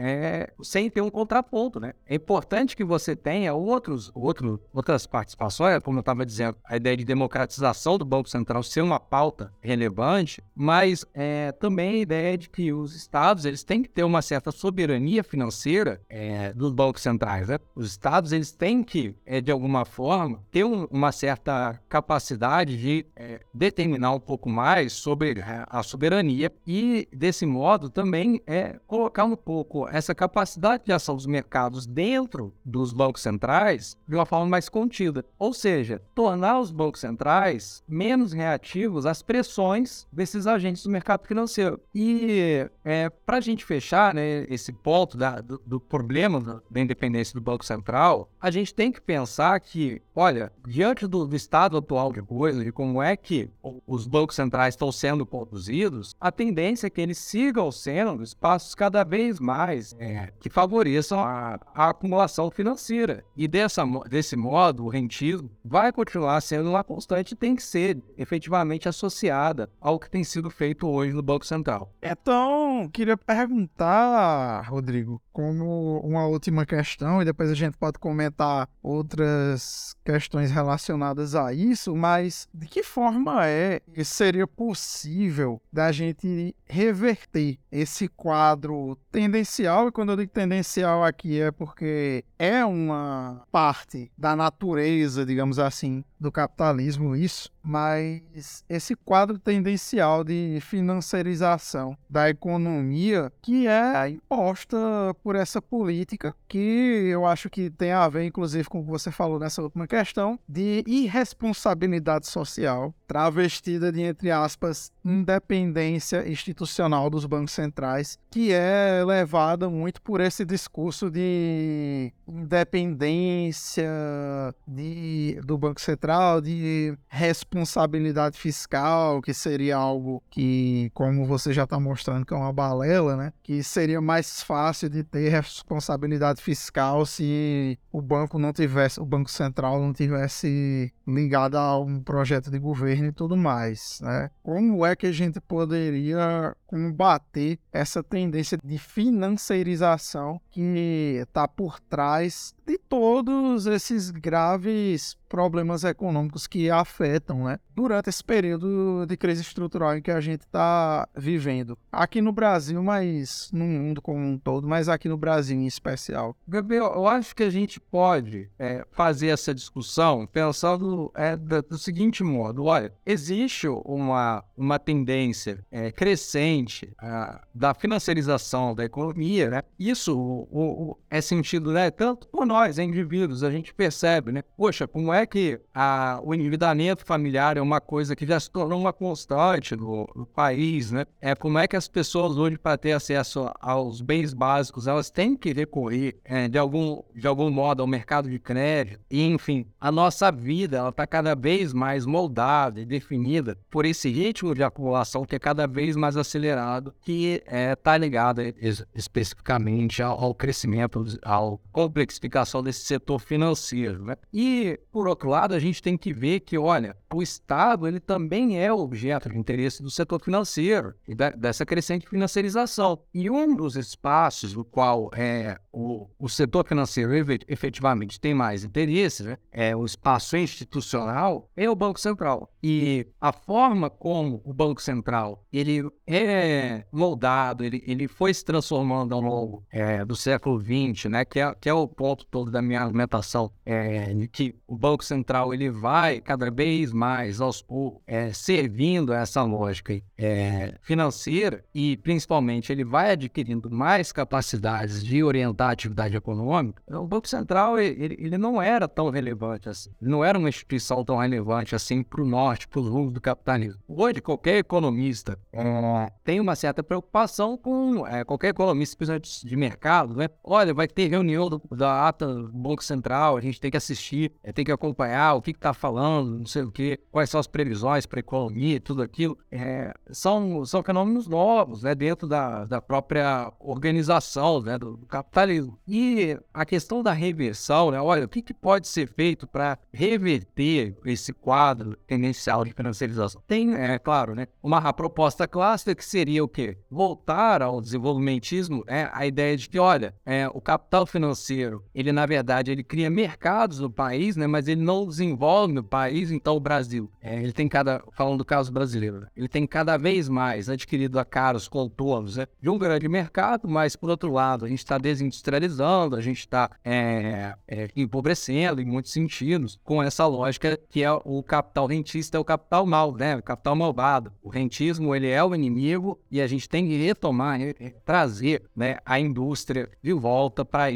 sem ter um contraponto. Né? É importante que você tenha outros, outro, outras participações, como eu estava dizendo, a ideia de democratização do Banco Central ser uma pauta relevante, mas é, também a ideia de que os estados eles têm que ter uma certa soberania financeira é, dos bancos centrais. Né? Os estados eles têm que, é, de alguma forma, ter um, uma certa capacidade de é, determinar um pouco mais sobre é, a soberania e, desse modo, também é colocar um pouco essa capacidade de ação dos mercados dentro dos bancos centrais de uma forma mais contida. Ou seja, tornar os bancos centrais menos reativos às pressões desses agentes do mercado financeiro. E é, para a gente fechar né, esse ponto da, do, do, problema da independência do Banco Central, a gente tem que pensar que, olha, diante do, do estado atual de coisas, de como é que os bancos centrais estão sendo conduzidos, a tendência é que eles sigam sendo espaços cada vez mais é, que favoreçam a, a acumulação financeira. E dessa, desse modo, o vai continuar sendo uma constante e tem que ser efetivamente associada ao que tem sido feito hoje no Banco Central. Então, queria perguntar, Rodrigo, como uma última questão, e depois a gente pode comentar outras questões relacionadas a isso, mas de que forma é que seria possível da gente reverter esse quadro tendencial? E quando eu digo tendencial aqui é porque é uma parte da natureza, digamos assim, do capitalismo isso, mas esse quadro tendencial de financiarização da economia que é imposta por essa política que eu acho que tem a ver, inclusive, com o que você falou nessa última questão, de irresponsabilidade social, travestida de, entre aspas, independência institucional dos bancos centrais, que é levada muito por esse discurso de independência de, do Banco Central, de responsabilidade fiscal, que seria algo que, como você já está mostrando, que é uma balela, né? Que seria mais fácil de ter responsabilidade fiscal se o banco não tivesse, o Banco Central não tivesse ligado a um projeto de governo e tudo mais, né? Como é que a gente poderia combater essa tendência de financiarização que está por trás de todos esses graves problemas econômicos que afetam, né, durante esse período de crise estrutural em que a gente está vivendo. Aqui no Brasil, mas no mundo como um todo, mas aqui no Brasil em especial. Gabriel, eu acho que a gente pode é, fazer essa discussão pensando é, do, do, seguinte modo: olha, existe uma, uma tendência é, crescente da financiarização da economia, né? Isso o, o, é sentido, né, tanto por nós, indivíduos, a gente percebe, né? Poxa, como é é que a, o endividamento familiar é uma coisa que já se tornou uma constante no, país, né? É como é que as pessoas hoje, para ter acesso aos bens básicos, elas têm que recorrer é, de, algum, de algum modo ao mercado de crédito. E, enfim, a nossa vida está cada vez mais moldada e definida por esse ritmo de acumulação que é cada vez mais acelerado, que está é, tá ligado especificamente ao, ao crescimento, à complexificação desse setor financeiro. Né? E, por outro lado, a gente tem que ver que, olha, o Estado ele também é objeto de interesse do setor financeiro e da, dessa crescente financiarização. E um dos espaços no qual é, o, o setor financeiro efetivamente tem mais interesse, né, é o espaço institucional, é o Banco Central. E a forma como o Banco Central ele é moldado, ele, ele foi se transformando ao longo é, do século XX, né, que, é, que é o ponto todo da minha argumentação, é, que o Banco Central ele vai cada vez mais aos poucos é, servindo essa lógica é, financeira e principalmente ele vai adquirindo mais capacidades de orientar a atividade econômica. O Banco Central ele, ele não era tão relevante assim, não era uma instituição tão relevante assim para o norte, para os rumos do capitalismo. Hoje qualquer economista é, tem uma certa preocupação com é, qualquer economista, principalmente de mercado, né? Olha, vai ter reunião do, da ata do Banco Central, a gente tem que assistir, é, tem que acompanhar o que está falando, não sei o que, quais são as previsões para a economia, tudo aquilo. É, são, são fenômenos novos, né? Dentro da, da própria organização, né? Do, capitalismo. E a questão da reversão, né? Olha, o que, que pode ser feito para reverter esse quadro tendencial de financiarização? Tem, é claro, né? Uma proposta clássica que seria o quê? Voltar ao desenvolvimentismo, né? A ideia de que, olha, é, o capital financeiro, ele na verdade, ele cria mercados no país, né? Mas ele não desenvolve no país, então o Brasil, é, ele tem cada, falando do caso brasileiro, né? ele tem cada vez mais adquirido a caros contornos né? de um grande mercado, mas por outro lado, a gente está desindustrializando, a gente está é, é, empobrecendo em muitos sentidos, com essa lógica que é o capital rentista, é o capital mal, né? O capital malvado. O rentismo, ele é o inimigo e a gente tem que retomar, trazer né, a indústria de volta para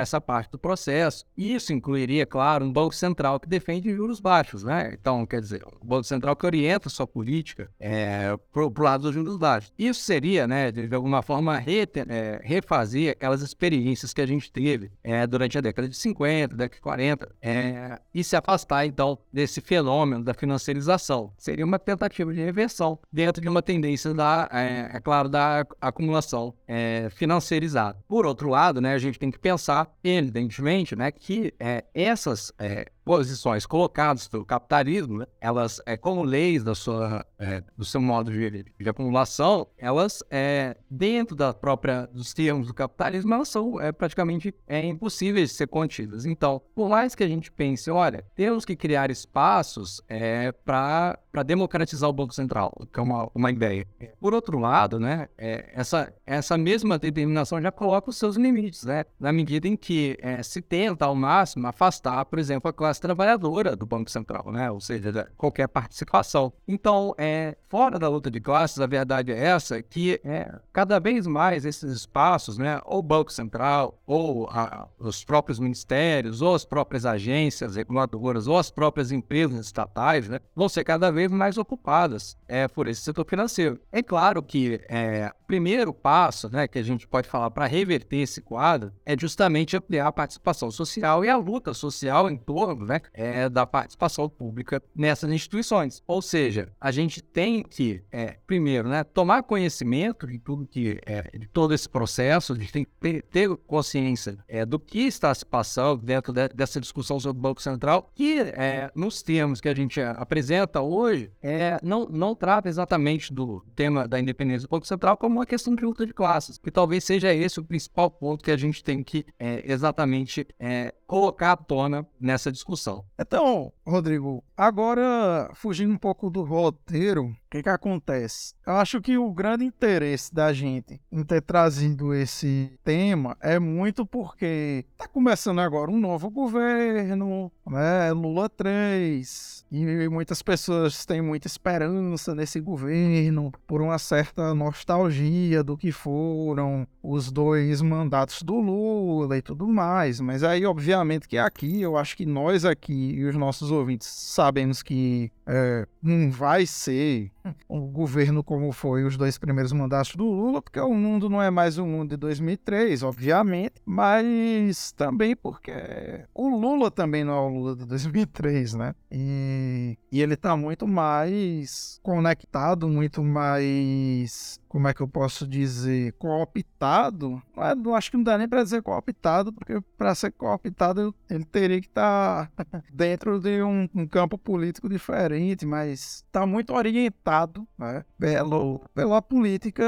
essa parte do processo. Isso incluiria, claro, um Banco Central que defende juros baixos, né? Então, quer dizer, o Banco Central que orienta sua política é, para o lado dos juros baixos. Isso seria, né, de, alguma forma, é, refazer aquelas experiências que a gente teve é, durante a década de 50, década de 40, é, e se afastar, então, desse fenômeno da financiarização. Seria uma tentativa de reversão dentro de uma tendência da, é, é claro, da acumulação é, financiarizada. Por outro lado, né, a gente tem que pensar, evidentemente, né, que essas é, posições colocadas pelo capitalismo, né, elas, é, como leis da sua, é, do seu modo de, de acumulação, elas, é, dentro da própria, dos termos do capitalismo, elas são é, praticamente é, impossíveis de ser contidas. Então, por mais que a gente pense, olha, temos que criar espaços é, para democratizar o Banco Central, que é uma, uma ideia. Por outro lado, né, essa, essa mesma determinação já coloca os seus limites, né, na medida em que se tenta ao máximo afastar, por exemplo, a classe trabalhadora do Banco Central, né? Ou seja, qualquer participação. Então, é, fora da luta de classes, a verdade é essa, que é, cada vez mais esses espaços, né? Ou o Banco Central, ou a, os próprios ministérios, ou as próprias agências reguladoras, ou as próprias empresas estatais, né? Vão ser cada vez mais ocupadas é, por esse setor financeiro. É claro que é, o primeiro passo, né, que a gente pode falar para reverter esse quadro é justamente ampliar a participação social e a luta social em torno né, é, da participação pública nessas instituições. Ou seja, a gente tem que, é, primeiro, né, tomar conhecimento de tudo que, é, de todo esse processo, a gente tem que ter, consciência é, do que está se passando dentro de, dessa discussão sobre o Banco Central, que é, nos termos que a gente apresenta hoje, é, não, não trata exatamente do tema da independência do Banco Central como uma questão de luta de classes, que talvez seja esse o principal ponto que a gente tem que exatamente colocar à tona nessa discussão. Então, Rodrigo, agora fugindo um pouco do roteiro, que, que acontece? Eu acho que o grande interesse da gente em ter trazido esse tema é muito porque está começando agora um novo governo, né? Lula 3, e muitas pessoas têm muita esperança nesse governo por uma certa nostalgia do que foram os dois mandatos do Lula e tudo mais. Mas aí, obviamente, que aqui, eu acho que nós aqui e os nossos ouvintes sabemos que é, não vai ser um governo como foi os dois primeiros mandatos do Lula, porque o mundo não é mais o mundo de 2003, obviamente, mas também porque o Lula também não é o Lula de 2003, né? E, e ele está muito mais conectado, muito mais como é que eu posso dizer, cooptado. É, não acho que não dá nem para dizer cooptado, porque para ser cooptado ele teria que estar tá dentro de um, um, campo político diferente, mas está muito orientado né, pelo, pela política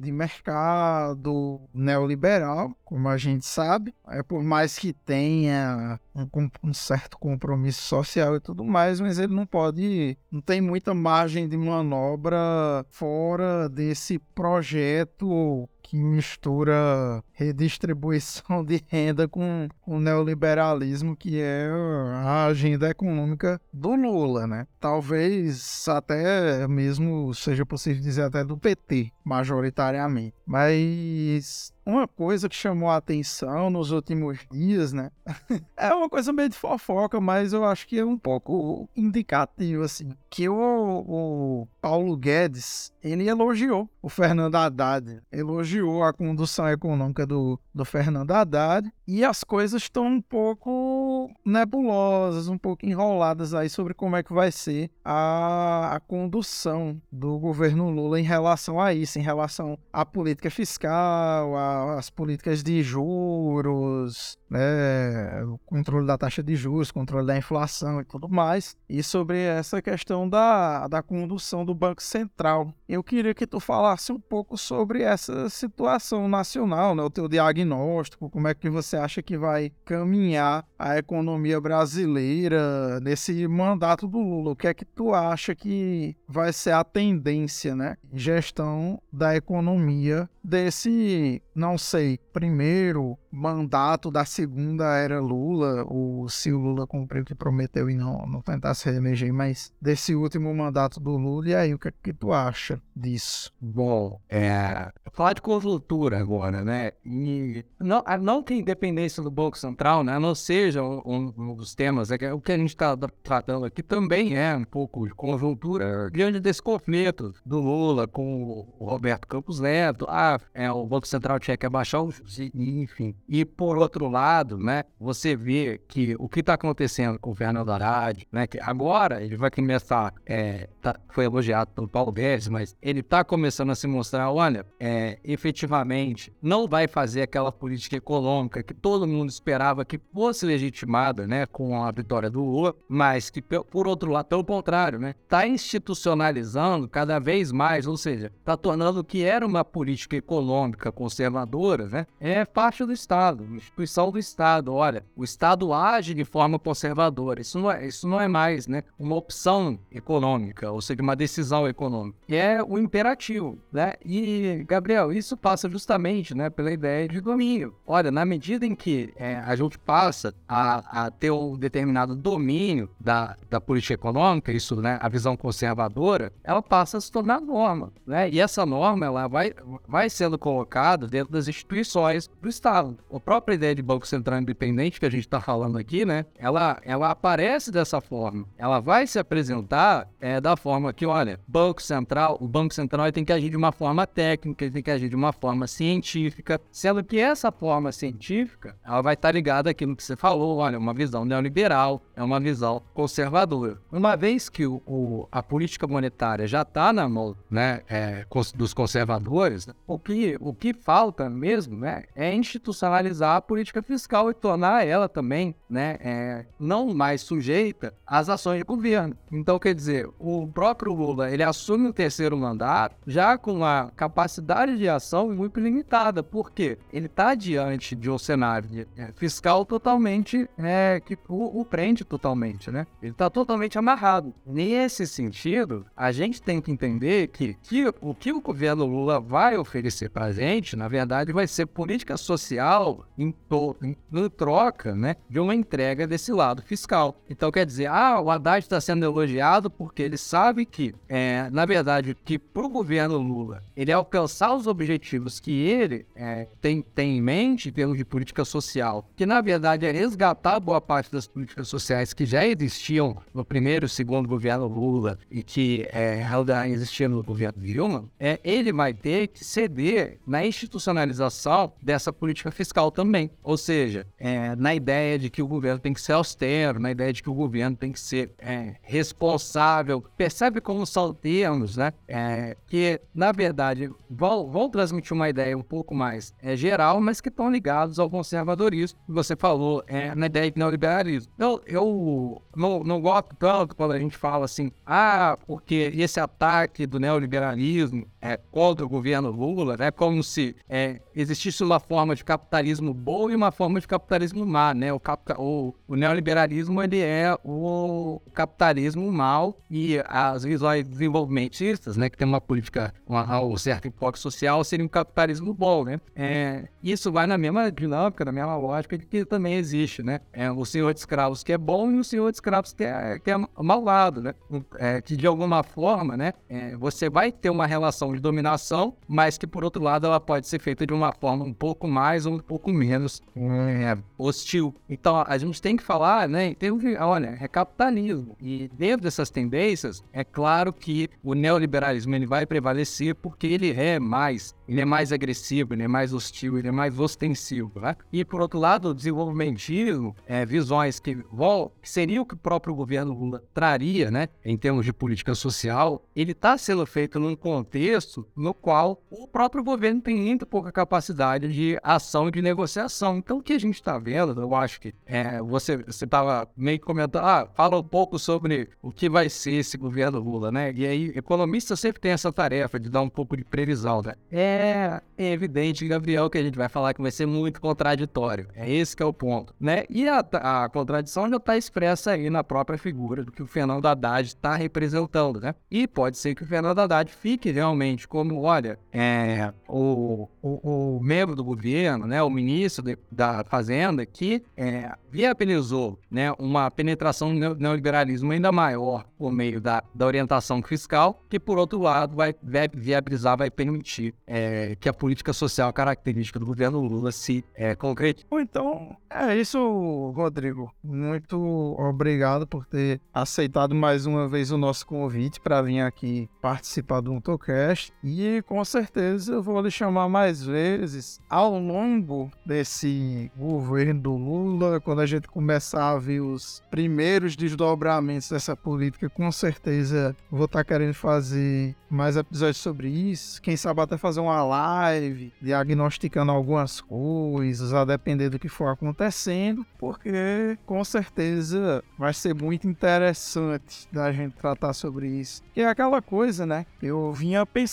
de mercado neoliberal, como a gente sabe. É por mais que tenha um, um certo compromisso social e tudo mais, mas ele não pode, não tem muita margem de manobra fora desse esse projeto que mistura redistribuição de renda com o neoliberalismo, que é a agenda econômica do Lula, né? Talvez até mesmo seja possível dizer até do PT, majoritariamente. Mas uma coisa que chamou a atenção nos últimos dias, né? é uma coisa meio de fofoca, mas eu acho que é um pouco indicativo, assim. Que o, o Paulo Guedes, ele elogiou o Fernando Haddad. Elogiou a condução econômica do, do Fernando Haddad. E as coisas estão um pouco nebulosas, um pouco enroladas aí sobre como é que vai ser a, a condução do governo Lula em relação a isso, em relação à política fiscal, a as políticas de juros, né, o controle da taxa de juros, controle da inflação e tudo mais, e sobre essa questão da, da condução do Banco Central. Eu queria que tu falasse um pouco sobre essa situação nacional, né, o teu diagnóstico, como é que você acha que vai caminhar a economia brasileira nesse mandato do Lula. O que é que tu acha que vai ser a tendência, né, gestão da economia desse, não sei, primeiro mandato da segunda era Lula, ou se o Lula cumpriu o que prometeu e não, não tentar se reeleger, mas desse último mandato do Lula, e aí o que, é que tu acha disso? Bom, é, falar de conjuntura agora, né? E não, não tem independência do Banco Central, né? Não seja um, um dos temas, é o que a gente está tratando aqui também é um pouco de conjuntura diante desse conflito do Lula com o Roberto Campos Neto. Ah, é, o Banco Central tinha que abaixar os enfim. E por outro lado, né, você vê que o que está acontecendo com o Fernando Haddad, né, que agora ele vai começar, é, tá, foi elogiado pelo Paulo Guedes, mas ele está começando a se mostrar, olha, é, efetivamente não vai fazer aquela política econômica que todo mundo esperava que fosse legitimada, né, com a vitória do Lula, mas que por outro lado, pelo contrário, né, está institucionalizando cada vez mais, ou seja, está tornando o que era uma política econômica conservadora, né, é parte do Estado, instituição do Estado. Olha, o Estado age de forma conservadora. Isso não é, isso não é mais né, uma opção econômica, ou seja, uma decisão econômica. É o imperativo. Né? E, Gabriel, isso passa justamente né, pela ideia de domínio. Olha, na medida em que é, a gente passa a, a, ter um determinado domínio da, da política econômica, isso, né, a visão conservadora, ela passa a se tornar norma. Né? E essa norma ela vai, vai sendo colocada dentro das instituições do Estado. A própria ideia de Banco Central Independente que a gente está falando aqui, né? Ela, ela aparece dessa forma. Ela vai se apresentar é, da forma que, olha, Banco Central, o Banco Central tem que agir de uma forma técnica, ele tem que agir de uma forma científica, sendo que essa forma científica, ela vai estar tá ligada àquilo que você falou, olha, uma visão neoliberal, é uma visão conservadora. Uma vez que o, o a política monetária já está na mão, né, é, dos conservadores, o que, o que falta mesmo, né, é institucionalizar institucionalizar a política fiscal e tornar ela também né, é, não mais sujeita às ações de governo. Então, quer dizer, o próprio Lula ele assume o terceiro mandato já com uma capacidade de ação muito limitada, porque ele está diante de um cenário é, fiscal totalmente é, que o, o prende totalmente, né? Ele está totalmente amarrado. Nesse sentido, a gente tem que entender que, que o que o governo Lula vai oferecer para a gente, na verdade, vai ser política social em, em, em troca, né, de uma entrega desse lado fiscal. Então, quer dizer, ah, o Haddad está sendo elogiado porque ele sabe que, é, na verdade, que para o governo Lula, ele alcançar os objetivos que ele é, tem, tem em mente em termos de política social, que na verdade é resgatar boa parte das políticas sociais que já existiam no primeiro e segundo governo Lula e que é, existiam no governo Dilma, é, ele vai ter que ceder na institucionalização dessa política fiscal também. Ou seja, é, na ideia de que o governo tem que ser austero, na ideia de que o governo tem que ser é, responsável. Percebe como são termos, né? É, que, na verdade, vão, vão transmitir uma ideia um pouco mais é, geral, mas que estão ligados ao conservadorismo. Você falou é, na ideia de neoliberalismo. Eu, eu não, não gosto tanto quando a gente fala assim, ah, porque esse ataque do neoliberalismo é contra o governo Lula, né? Como se é, existisse uma forma de capitalismo boa e uma forma de capitalismo má, né? O, capital, o, o neoliberalismo ele é o capitalismo mal e as visões desenvolvimentistas, né? Que tem uma política, um certo enfoque social, seria um capitalismo bom, né? É, isso vai na mesma dinâmica, na mesma lógica que também existe, né? É, o senhor de escravos que é bom e o senhor de escravos que é, que é malvado, né? É, que de alguma forma, né? É, você vai ter uma relação de dominação, mas que por outro lado ela pode ser feita de uma forma um pouco mais ou um pouco menos é, hostil. Então a gente tem que falar, né? Em termos de, olha, é capitalismo. E dentro dessas tendências, é claro que o neoliberalismo ele vai prevalecer porque ele é mais, ele é mais agressivo, ele é mais hostil, ele é mais ostensivo, né? E por outro lado, o desenvolvimentismo, é, visões que, que seria o que o próprio governo Lula traria, né? Em termos de política social, ele está sendo feito num contexto no qual o próprio governo tem muito pouca capacidade de ação e de negociação. Então, o que a gente está vendo, eu acho que é, você estava meio comentando, ah, fala um pouco sobre o que vai ser esse governo Lula, né? E aí, economista sempre tem essa tarefa de dar um pouco de previsão, né? É, é evidente, Gabriel, que a gente vai falar que vai ser muito contraditório. É esse que é o ponto, né? E a, a contradição já está expressa aí na própria figura do que o Fernando Haddad está representando, né? E pode ser que o Fernando Haddad fique realmente como, olha, é, o, o, o membro do governo, né? O ministro de, da Fazenda que é, viabilizou né, uma penetração no neoliberalismo ainda maior por meio da, da orientação fiscal, que por outro lado vai, viabilizar, vai permitir é, que a política social característica do governo Lula se é, concretize. Então, é isso, Rodrigo. Muito obrigado por ter aceitado mais uma vez o nosso convite para vir aqui participar do Untocast. E com certeza eu vou lhe chamar mais vezes ao longo desse governo do Lula, quando a gente começar a ver os primeiros desdobramentos dessa política, com certeza vou estar tá querendo fazer mais episódios sobre isso. Quem sabe até fazer uma live diagnosticando algumas coisas, a depender do que for acontecendo, porque com certeza vai ser muito interessante da gente tratar sobre isso. E é aquela coisa, né? Eu vinha pensando,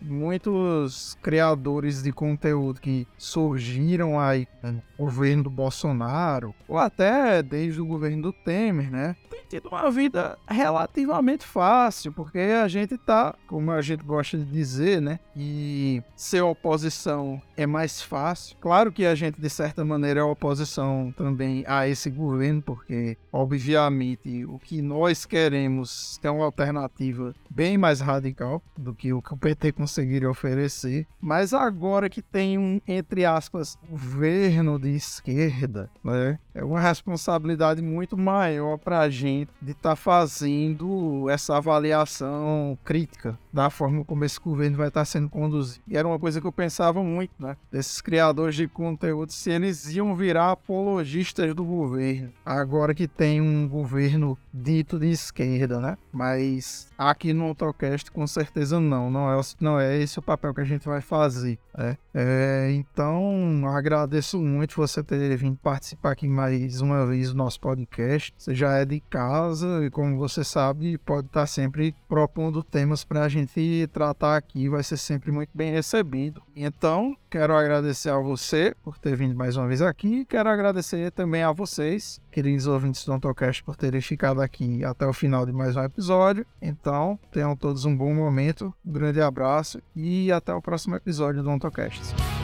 muitos criadores de conteúdo que surgiram aí no governo do Bolsonaro, ou até desde o governo do Temer, né? Tem tido uma vida relativamente fácil, porque a gente tá, como a gente gosta de dizer, né? E ser oposição é mais fácil. Claro que a gente, de certa maneira, é oposição também a esse governo, porque, obviamente, o que nós queremos é uma alternativa bem mais radical do que o que o PT conseguiria oferecer. Mas agora que tem um, entre aspas, governo de esquerda, né? É uma responsabilidade muito maior para a gente de estar tá fazendo essa avaliação crítica da forma como esse governo vai estar sendo conduzido. E era uma coisa que eu pensava muito, né? Desses criadores de conteúdo, se eles iam virar apologistas do governo. Agora que tem um governo dito de esquerda, né? Mas aqui no AutoCast, com certeza não. Não é, não é esse o papel que a gente vai fazer. Né? É, então, agradeço muito você ter vindo participar aqui mais uma vez do nosso podcast. Você já é de casa e, como você sabe, pode estar sempre propondo temas para a gente tratar aqui. Vai ser sempre muito bem recebido. Então, quero agradecer a você por ter vindo mais uma vez aqui. Quero agradecer também a vocês, queridos ouvintes do AutoCast, por terem ficado aqui até o final de mais um episódio. Então, tenham todos um bom momento, um grande abraço e até o próximo episódio do AutoCast.